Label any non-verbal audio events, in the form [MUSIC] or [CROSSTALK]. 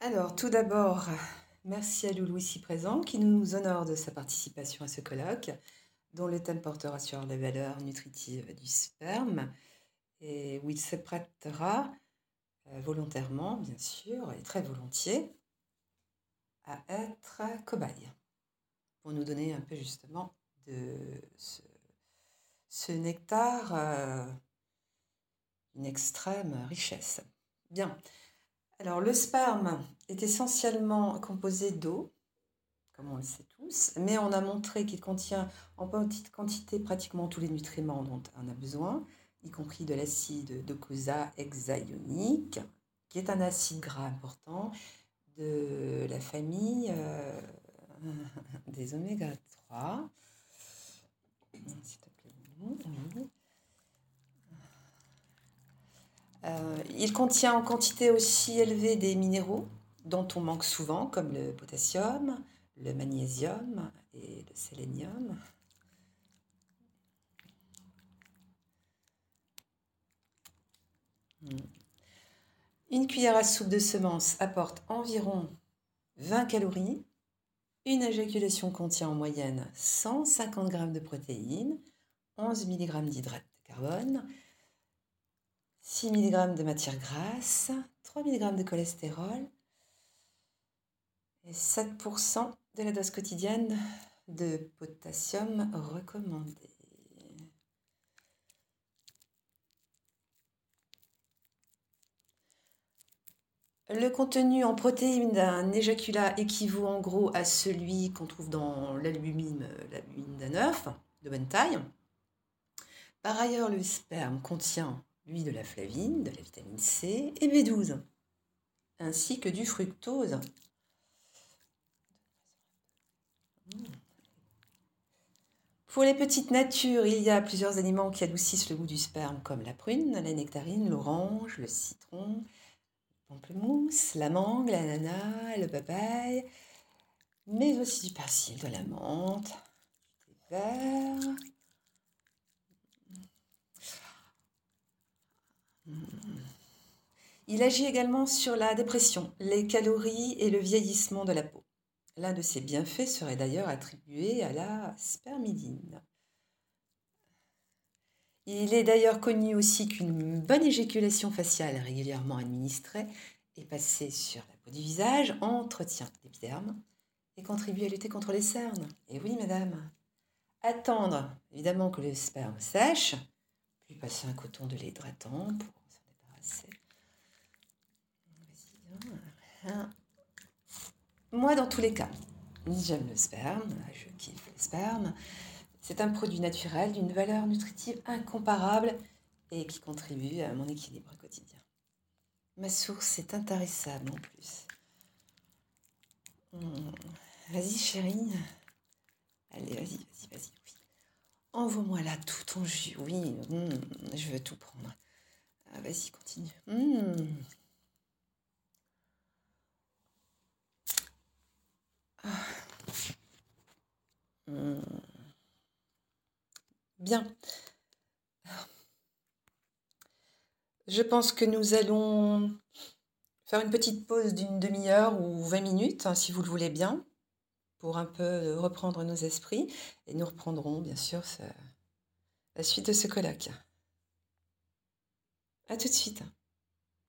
Alors, tout d'abord, merci à Loulou ici présent qui nous honore de sa participation à ce colloque, dont le thème portera sur les valeurs nutritives du sperme et où il se prêtera euh, volontairement, bien sûr, et très volontiers, à être cobaye pour nous donner un peu justement de ce, nectar euh, une extrême richesse. Bien. Alors, le sperme est essentiellement composé d'eau, comme on le sait tous, mais on a montré qu'il contient en petite quantité pratiquement tous les nutriments dont on a besoin, y compris de l'acide docosahexaïonique, hexaïonique, qui est un acide gras important de la famille euh, [LAUGHS] des oméga 3. Euh, il contient en quantité aussi élevée des minéraux dont on manque souvent, comme le potassium, le magnésium et le sélénium. Hmm. Une cuillère à soupe de semences apporte environ 20 calories. Une éjaculation contient en moyenne 150 g de protéines, 11 mg d'hydrate de carbone, 6 mg de matière grasse, 3 mg de cholestérol et 7% de la dose quotidienne de potassium recommandée. Le contenu en protéines d'un éjaculat équivaut en gros à celui qu'on trouve dans l'albumine, l'albumine d'un œuf de bonne taille. Par ailleurs, le sperme contient de la flavine, de la vitamine C et B12, ainsi que du fructose. Pour les petites natures, il y a plusieurs aliments qui adoucissent le goût du sperme, comme la prune, la nectarine, l'orange, le citron, le pamplemousse, la mangue, l'ananas, le papaye, mais aussi du persil, de la menthe, du thé Il agit également sur la dépression, les calories et le vieillissement de la peau. L'un de ses bienfaits serait d'ailleurs attribué à la spermidine. Il est d'ailleurs connu aussi qu'une bonne éjaculation faciale régulièrement administrée et passée sur la peau du visage entretient l'épiderme et contribue à lutter contre les cernes. Et oui, madame, attendre évidemment que le sperme sèche, puis passer un coton de lait hydratant pour moi, dans tous les cas, j'aime le sperme, je kiffe le sperme. C'est un produit naturel d'une valeur nutritive incomparable et qui contribue à mon équilibre quotidien. Ma source est intarissable en plus. Hmm. Vas-y chérie. Allez, vas-y, vas-y, vas-y. Envoie-moi là tout ton jus. Oui, hmm, je veux tout prendre. Ah, vas-y, continue. Hmm. Bien. Je pense que nous allons faire une petite pause d'une demi-heure ou 20 minutes, hein, si vous le voulez bien, pour un peu reprendre nos esprits. Et nous reprendrons, bien sûr, la suite de ce colloque. À tout de suite.